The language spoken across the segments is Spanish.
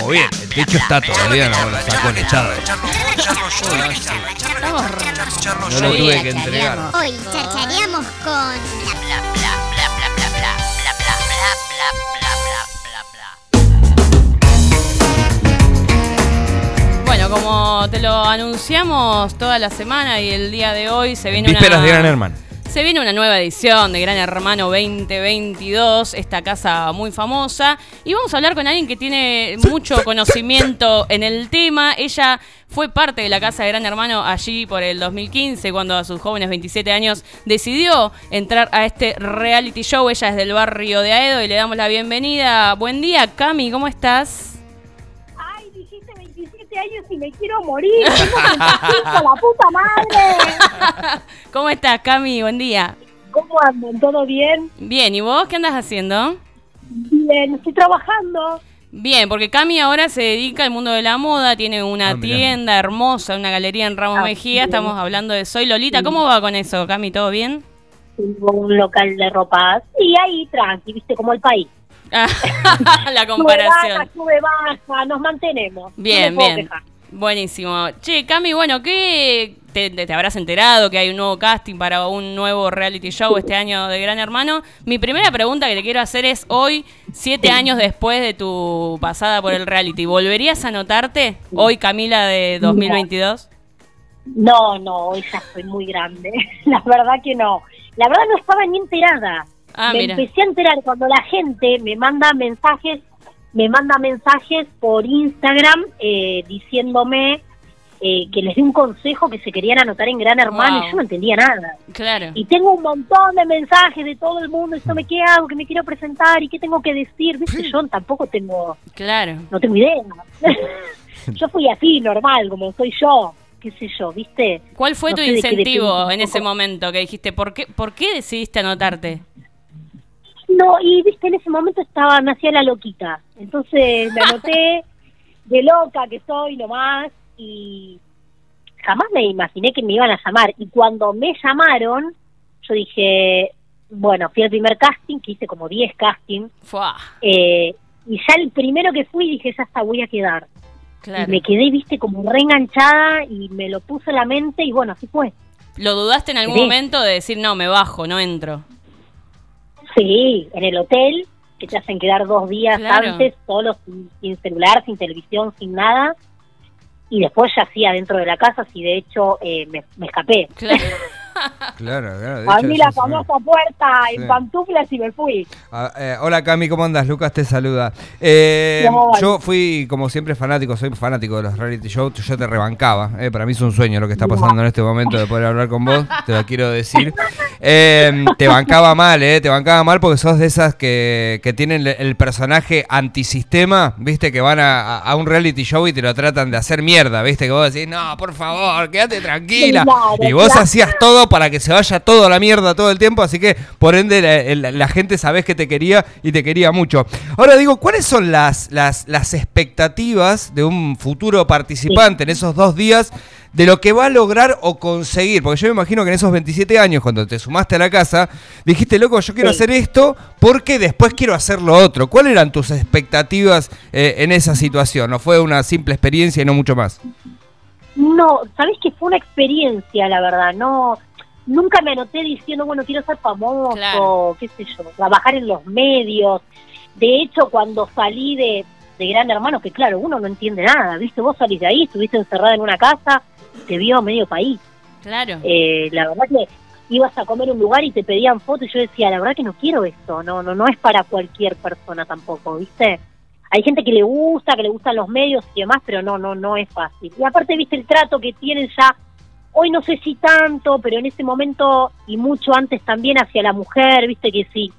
estamos bien. El techo está todavía, no, la sacó echada. No lo tuve que entregar. Hoy charchareamos con Bueno, como te lo anunciamos toda la semana y el día de hoy se viene Vísperas una... de Gran Hermano. Se viene una nueva edición de Gran Hermano 2022, esta casa muy famosa, y vamos a hablar con alguien que tiene mucho conocimiento en el tema. Ella fue parte de la casa de Gran Hermano allí por el 2015, cuando a sus jóvenes 27 años decidió entrar a este reality show. Ella es del barrio de Aedo y le damos la bienvenida. Buen día, Cami, ¿cómo estás? Ay, dijiste 27 años y me quiero morir. Tengo 35, la puta madre. ¿Cómo estás, Cami? Buen día. ¿Cómo andan? ¿Todo bien? Bien, ¿y vos qué andas haciendo? Bien, estoy trabajando. Bien, porque Cami ahora se dedica al mundo de la moda, tiene una Ah, tienda hermosa, una galería en Ramos Ah, Mejía, bien. estamos hablando de Soy Lolita. ¿Cómo va con eso, Cami? ¿Todo bien? Tengo un local de ropas. Y ahí, tranqui, viste, como el país. Ah, la Sube comparación. baja, sube baja, nos mantenemos. Bien, bien. Buenísimo. Che, Cami, bueno, ¿qué te habrás enterado que hay un nuevo casting para un nuevo reality show este año de Gran Hermano? Mi primera pregunta que te quiero hacer es hoy, siete años después de tu pasada por el reality, ¿volverías a anotarte hoy, Camila, de 2022? No, no, hoy ya soy muy grande. La verdad que no. La verdad no estaba ni enterada. Ah, me mira. empecé a enterar cuando la gente me manda mensajes, me manda mensajes por Instagram eh, diciéndome eh, que les di un consejo que se querían anotar en Gran Hermano Wow. y yo no entendía nada. Claro. Y tengo un montón de mensajes de todo el mundo, esto me qué hago, que me quiero presentar y qué tengo que decir, viste, yo tampoco tengo, Claro. no tengo idea. yo fui así, normal, como soy yo, qué sé yo, viste. ¿Cuál fue No tu incentivo en ese momento que dijiste, ¿por qué, ¿por qué decidiste anotarte? No, y viste, en ese momento estaba, me hacía la loquita. Entonces me anoté de loca que soy nomás y jamás me imaginé que me iban a llamar. Y cuando me llamaron, yo dije, bueno, fui al primer casting, que hice como 10 castings, eh, y ya el primero que fui dije, ya está, voy a quedar. claro. Y me quedé, viste, como reenganchada y me lo puse en la mente y bueno, así fue. ¿Lo dudaste en algún momento de decir, no, me bajo, no entro? Sí, en el hotel, que te hacen quedar dos días Claro. antes, solo sin, sin celular, sin televisión, sin nada. Y después ya sí, adentro de la casa, sí, de hecho, eh, me, me escapé. Claro. Claro, claro. de Abrí hecho, la famosa puerta en Sí. pantuflas y me fui. Ah, eh, hola Cami, ¿cómo andas? Lucas te saluda. Eh, yo fui, como siempre, fanático, soy fanático de los reality shows, yo te rebancaba. eh, para mí es un sueño lo que está pasando en este momento de poder hablar con vos, te lo quiero decir. Eh, te bancaba mal, eh, te bancaba mal porque sos de esas que, que tienen el- personaje antisistema, viste, que van a, a- a un reality show y te lo tratan de hacer mierda, viste, que vos decís, no, por favor, quédate tranquila. Claro, y vos claro. hacías todo para que se vaya todo a la mierda todo el tiempo, así que por ende la, la- la gente sabés que te quería y te quería mucho. Ahora digo, ¿cuáles son las, las, las expectativas de un futuro participante en esos dos días de lo que va a lograr o conseguir? Porque yo me imagino que en esos 27 años, cuando te sumaste a la casa, dijiste, loco, yo quiero Sí. hacer esto porque después quiero hacer lo otro. ¿Cuáles eran tus expectativas eh, en esa situación? ¿No fue una simple experiencia y no mucho más? No, sabés que fue una experiencia, la verdad. No, nunca me anoté diciendo, bueno, quiero ser famoso, Claro. qué sé yo, trabajar en los medios. De hecho, cuando salí de, de Gran Hermano, que claro, uno no entiende nada, ¿viste? Vos salís de ahí, estuviste encerrada en una casa, te vio medio país. Claro. Eh, la verdad que ibas a comer un lugar y te pedían fotos y yo decía, la verdad que no quiero esto, no, no, no es para cualquier persona tampoco, ¿viste? Hay gente que le gusta, que le gustan los medios y demás, pero no, no, no es fácil. Y aparte, viste el trato que tienen ya, hoy no sé si tanto, pero en ese momento y mucho antes también hacia la mujer, viste que si,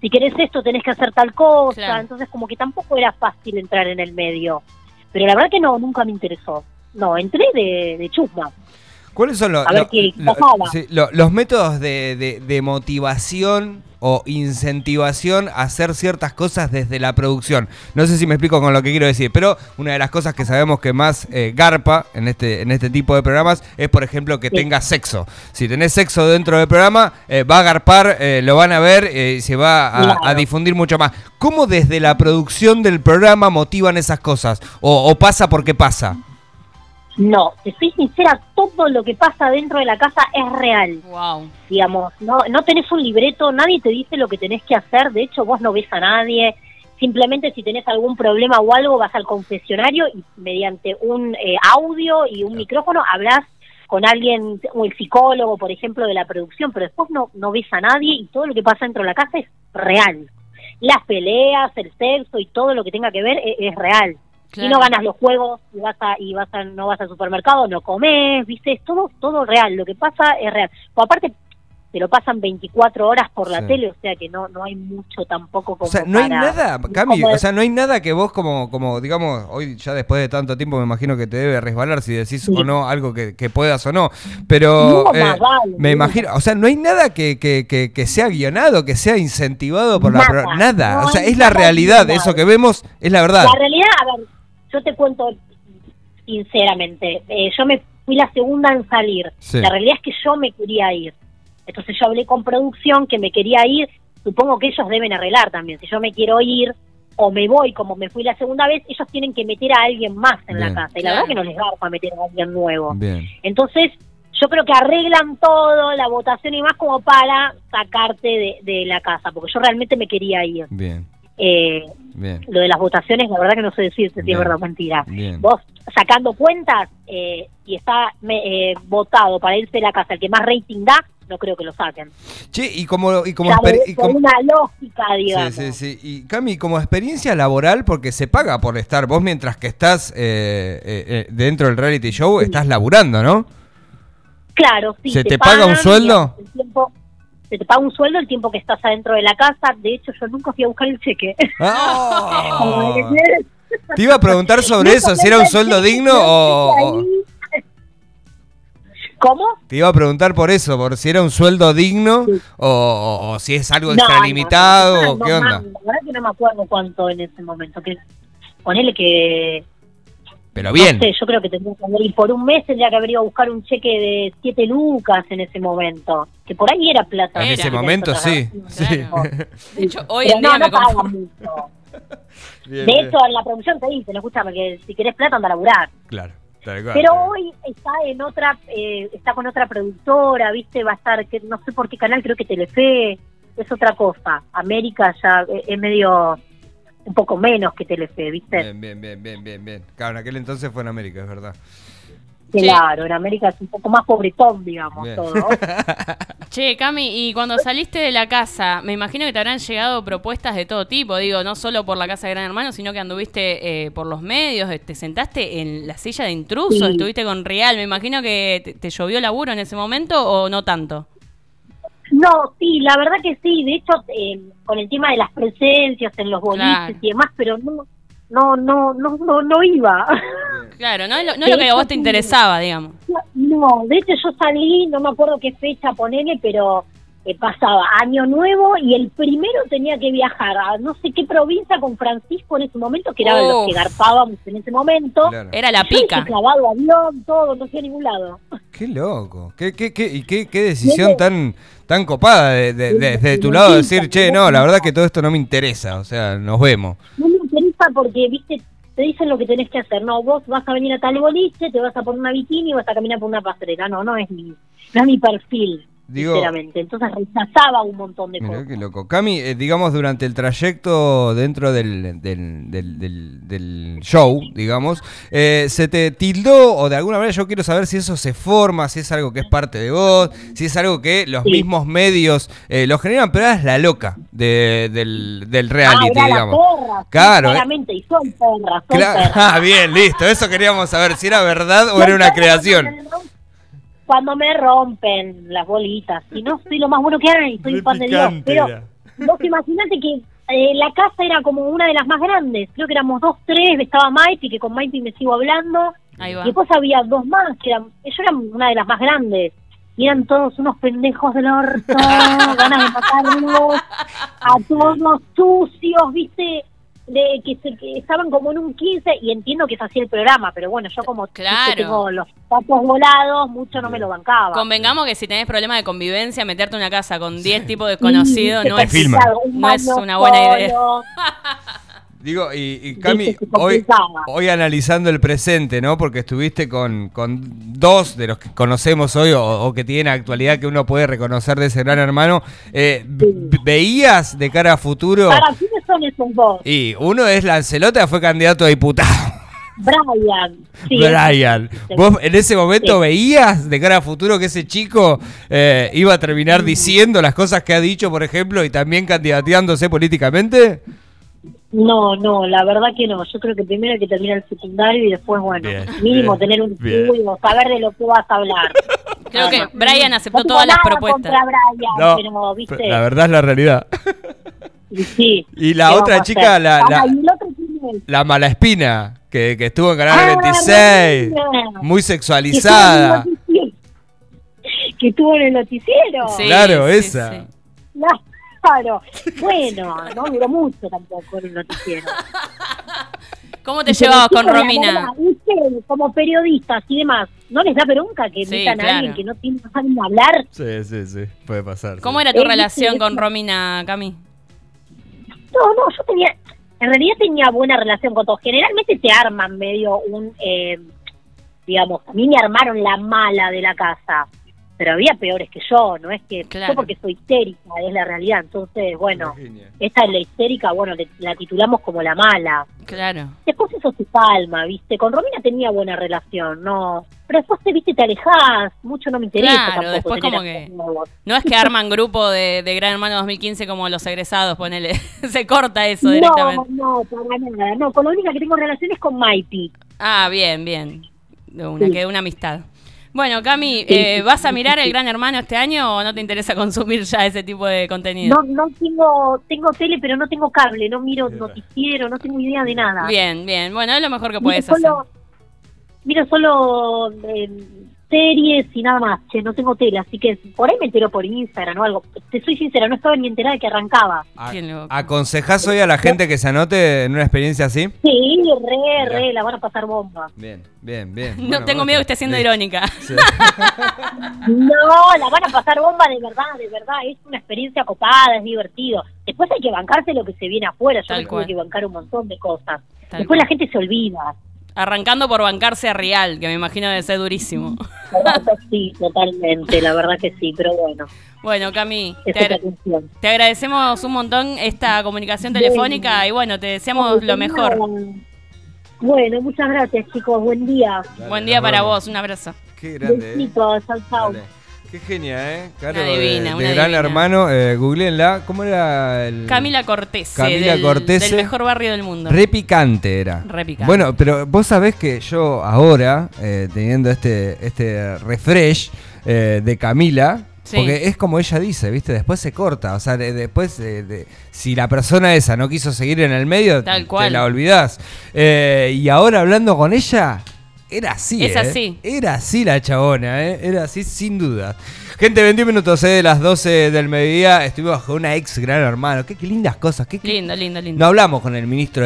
si querés esto tenés que hacer tal cosa, Claro. entonces como que tampoco era fácil entrar en el medio. Pero la verdad que no, nunca me interesó. No, entré de, de chusma. ¿Cuáles son los, lo- lo- sí, lo- los métodos de, de- de motivación o incentivación a hacer ciertas cosas desde la producción? No sé si me explico con lo que quiero decir, pero una de las cosas que sabemos que más eh, garpa en este, en este tipo de programas es, por ejemplo, que Sí. tenga sexo. Si tenés sexo dentro del programa, eh, va a garpar, eh, lo van a ver y se va a, Claro. a difundir mucho más. ¿Cómo desde la producción del programa motivan esas cosas? ¿O, o pasa porque pasa? No, te soy sincera, todo lo que pasa dentro de la casa es real. Wow. digamos, no, no tenés un libreto, nadie te dice lo que tenés que hacer, de hecho vos no ves a nadie, simplemente si tenés algún problema o algo vas al confesionario y mediante un eh, audio y un micrófono hablas con alguien, o el psicólogo, por ejemplo, de la producción, pero después no, no ves a nadie y todo lo que pasa dentro de la casa es real. Las peleas, el sexo y todo lo que tenga que ver es, es real. Claro. Y no ganas los juegos y vas a y vas a no vas al supermercado, no comes, ¿viste? Es todo todo real, lo que pasa es real. O aparte te lo pasan 24 horas por la Sí. tele, o sea que no no hay mucho tampoco como O sea, no hay para- nada, Cami, como- o sea, no hay nada que vos como, como digamos, hoy ya después de tanto tiempo me imagino que te debe resbalar si decís Sí. o no algo que, que puedas o no, pero No, eh, más vale, me no. imagino, o sea, no hay nada que, que, que, que sea guionado, que sea incentivado por la... Nada, pro- Nada, no o sea, es la realidad, eso que vemos es la verdad. La realidad, a ver, yo te cuento sinceramente, eh, yo me fui la segunda en salir. Sí. La realidad es que yo me quería ir. Entonces yo hablé con producción que me quería ir. Supongo que ellos deben arreglar también. Si yo me quiero ir o me voy como me fui la segunda vez, ellos tienen que meter a alguien más en Bien. la casa. Y la verdad que no les da para meter a alguien nuevo. Bien, Entonces, yo creo que arreglan todo, la votación y más como para sacarte de, de la casa, porque yo realmente me quería ir. bien, Eh, bien, lo de las votaciones, la verdad que no sé decirte si es verdad o mentira. bien. Vos sacando cuentas eh, y está me- eh, votado para irse de la casa el que más rating da, no creo que lo saquen. Che, y como, y como, exper- de- y como- una lógica, digamos. Sí, sí, sí. Y Cami, como experiencia laboral, porque se paga por estar, vos mientras que estás eh, eh, eh, dentro del reality show, estás laburando, ¿no? Claro, sí. ¿Se te paga un sueldo? el tiempo- se te paga un sueldo el tiempo que estás adentro de la casa. De hecho, yo nunca fui a buscar el cheque. ¡Ah! Te iba a preguntar sobre eso, si era un sueldo digno o, ¿Cómo? Te iba a preguntar por eso, por si era un sueldo digno o, o- o si es algo No, extralimitado no, o qué onda. La verdad que no me acuerdo cuánto en ese momento. Que ponele que Pero bien. No sé, yo creo que tendría que haber, y por un mes tendría que haber ido a buscar un cheque de 7 lucas en ese momento. Que por ahí era plata. En Era. ese momento sí. sí. Claro. De hecho, hoy en no, día no me pagan conformo. mucho. Bien, De bien. hecho, en la producción te dicen, escúchame, que si querés plata anda a laburar. Claro. tal cual, Pero hoy está en otra, eh, está con otra productora, viste, va a estar, que no sé por qué canal, creo que Telefe, es otra cosa. América ya eh, es medio, un poco menos que Telefe, viste. Bien, bien, bien, bien, bien, bien. Claro, en aquel entonces fue en América, es verdad. Claro, en América es un poco más pobretón, digamos, Bien. todo. Che, Cami, y cuando saliste de la casa, me imagino que te habrán llegado propuestas de todo tipo, digo, no solo por la casa de Gran Hermano, sino que anduviste eh, por los medios, eh, te sentaste en la silla de intruso, Sí. estuviste con Real, me imagino que te, te llovió laburo en ese momento o no tanto. No, sí, la verdad que sí. De hecho, eh, con el tema de las presencias en los boliches Claro. y demás, pero no, no, no, no, no, no iba. Claro, no es lo, no es lo que a vos te interesaba, digamos. No, de hecho yo salí, no me acuerdo qué fecha ponerle, pero eh, pasaba año nuevo y el primero tenía que viajar a no sé qué provincia con Francisco en ese momento, que era Uf. los que garpábamos en ese momento. Claro. Era la Yo pica. hice clavado avión, todo, no fui a ningún lado. Qué loco. ¿Qué, qué, qué, y qué, qué decisión tan, tan copada de, de- de- desde tu lado decir, che, no, la verdad que todo esto no me interesa. O sea, nos vemos. No me interesa porque, viste, te dicen lo que tenés que hacer. No, vos vas a venir a tal boliche, te vas a poner una bikini y vas a caminar por una pasarela. No, no es mi, no es mi perfil, Digo- sinceramente. Entonces rechazaba un montón de cosas. qué loco. Cami, eh, digamos, durante el trayecto dentro del, del, del- del- del show, digamos, eh, ¿se te tildó o de alguna manera yo quiero saber si eso se forma, si es algo que es parte de vos, si es algo que los Sí. mismos medios eh, lo generan, pero eras la loca de- del, del Ah, reality, la digamos. perra, Claro, eh. claramente, y soy perra, soy Cla- perra. Ah, bien, listo. Eso queríamos saber si era verdad o era una creación. Cuando me rompen las bolitas, si no soy lo más bueno que hay, soy pan de Dios. Pero era. vos imaginate que eh, la casa era como una de las más grandes, creo que éramos dos, tres, estaba Maipi, que con Maipi me sigo hablando, Ahí va. Y después había dos más, que eran, yo era una de las más grandes. Y eran todos unos pendejos del orto, ganas de matarlos, a todos sucios, viste, de que, se, que estaban como en un 15, y entiendo que es así el programa, pero bueno, yo como Claro. tengo los patos volados, mucho no me lo bancaba. Convengamos que si tenés problemas de convivencia, meterte en una casa con 10 tipos desconocidos Sí, no es, no una buena idea. Digo, y, y Cami, hoy, analizando el presente, ¿no? Porque estuviste con, con dos de los que conocemos hoy o, o que tienen actualidad que uno puede reconocer de ese gran hermano. Eh, Sí. ¿Veías de cara a futuro? ¿Para quiénes son esos dos? Y uno es Lancelota, fue candidato a diputado. Brian. Sí, Brian. ¿vos en ese momento Sí. veías de cara a futuro que ese chico eh, iba a terminar diciendo las cosas que ha dicho, por ejemplo, y también candidateándose políticamente? No, no, la verdad que no. Yo creo que primero hay que terminar el secundario y después, bueno, Bien, mínimo bien, tener un estudio, saber de lo que vas a hablar. Creo que Nada más. Brian aceptó No todas las propuestas. Brian, No, pero, viste, la verdad es la realidad. y sí. Y la ¿qué otra chica, hacer? la- Ah, la-? La mala espina, que, que estuvo en Canal Ah, 26, Marina. muy Que sexualizada. Que estuvo en el noticiero. Sí, Claro, sí, esa. sí. Claro. Bueno, no duró mucho tampoco el noticiero. ¿Cómo te llevabas con Romina? ustedes, como periodistas y demás, ¿no les da bronca que Sí, metan a alguien que no tiene saben hablar? Sí, sí, sí, puede pasar. ¿Cómo sí. era tu Eh, relación sí, con. Romina, Cami? No, no, yo tenía, en realidad tenía buena relación con todos. Generalmente te arman medio un, eh, digamos, a mí me armaron la mala de la casa, pero había peores que yo, no es que Claro. yo porque soy histérica, es la realidad. Entonces, bueno, Virginia. esta es la histérica, bueno, le- la titulamos como la mala. Claro. Después eso se calma, ¿viste? Con Romina tenía buena relación, ¿no? Pero después te, viste, te alejás, mucho no me interesa Claro, tampoco después como que-. No es que arman grupo de, de Gran Hermano 2015 como los egresados, ponele. Se corta eso No, directamente. no, para nada. No, con la única que tengo relación es con Maiti. Ah, bien, bien. De una, Sí. quedó una amistad. Bueno, Cami, eh, ¿vas a mirar el. Gran Hermano este año o no te interesa consumir ya ese tipo de contenido? No, no tengo, tengo tele, pero no tengo cable, no miro noticiero, no tengo idea de nada. Bien, bien. Bueno, es lo mejor que Miro puedes hacer. solo, miro solo eh, series y nada más, che, no tengo tele, así que por ahí me entero por Instagram o algo. Te soy sincera, no estaba ni enterada de que arrancaba. A-. ¿Aconsejás hoy a la gente que se anote en una experiencia así? Sí, re, Mirá. re, la van a pasar bomba. Bien, bien, bien. No Bueno, tengo miedo que esté siendo bien. irónica. Sí. No, la van a pasar bomba de verdad, de verdad. Es una experiencia copada, es divertido. Después hay que bancarse lo que se viene afuera. Yo Tal me tuve que bancar un montón de cosas. Tal Después cual. la gente se olvida. Arrancando por bancarse a Real, que me imagino debe ser durísimo. sí, totalmente, la verdad que sí, pero bueno, Bueno, Cami, te, agra- agradecemos un montón esta comunicación telefónica y bueno, te deseamos lo mejor. Bueno, muchas gracias chicos, buen día. Dale, Buen día para vos, un abrazo. Qué grande, ¿eh? Besitos, chau, chau. Dale. Qué genia, ¿eh? Claro, Una divina, de, una de Gran divina. Hermano, eh, googleenla. ¿Cómo era el...? Camila Cortese, Camila del, Cortese. del mejor barrio del mundo. Re picante era. Re picante. Bueno, pero vos sabés que yo ahora, eh, teniendo este, este refresh eh, de Camila, Sí. porque es como ella dice, ¿viste? Después se corta. O sea, de- después, eh, de- si la persona esa no quiso seguir en el medio, Tal te cual. la olvidás. Eh, y ahora hablando con ella, era así. Es ¿eh? así. Era así la chabona, ¿eh? Era así sin duda. Gente, 21 minutos eh, de las 12 del mediodía. Estuvimos con una ex gran hermano. Qué, qué lindas cosas. Qué, qué- Lindo, lindo, lindo. No hablamos con el ministro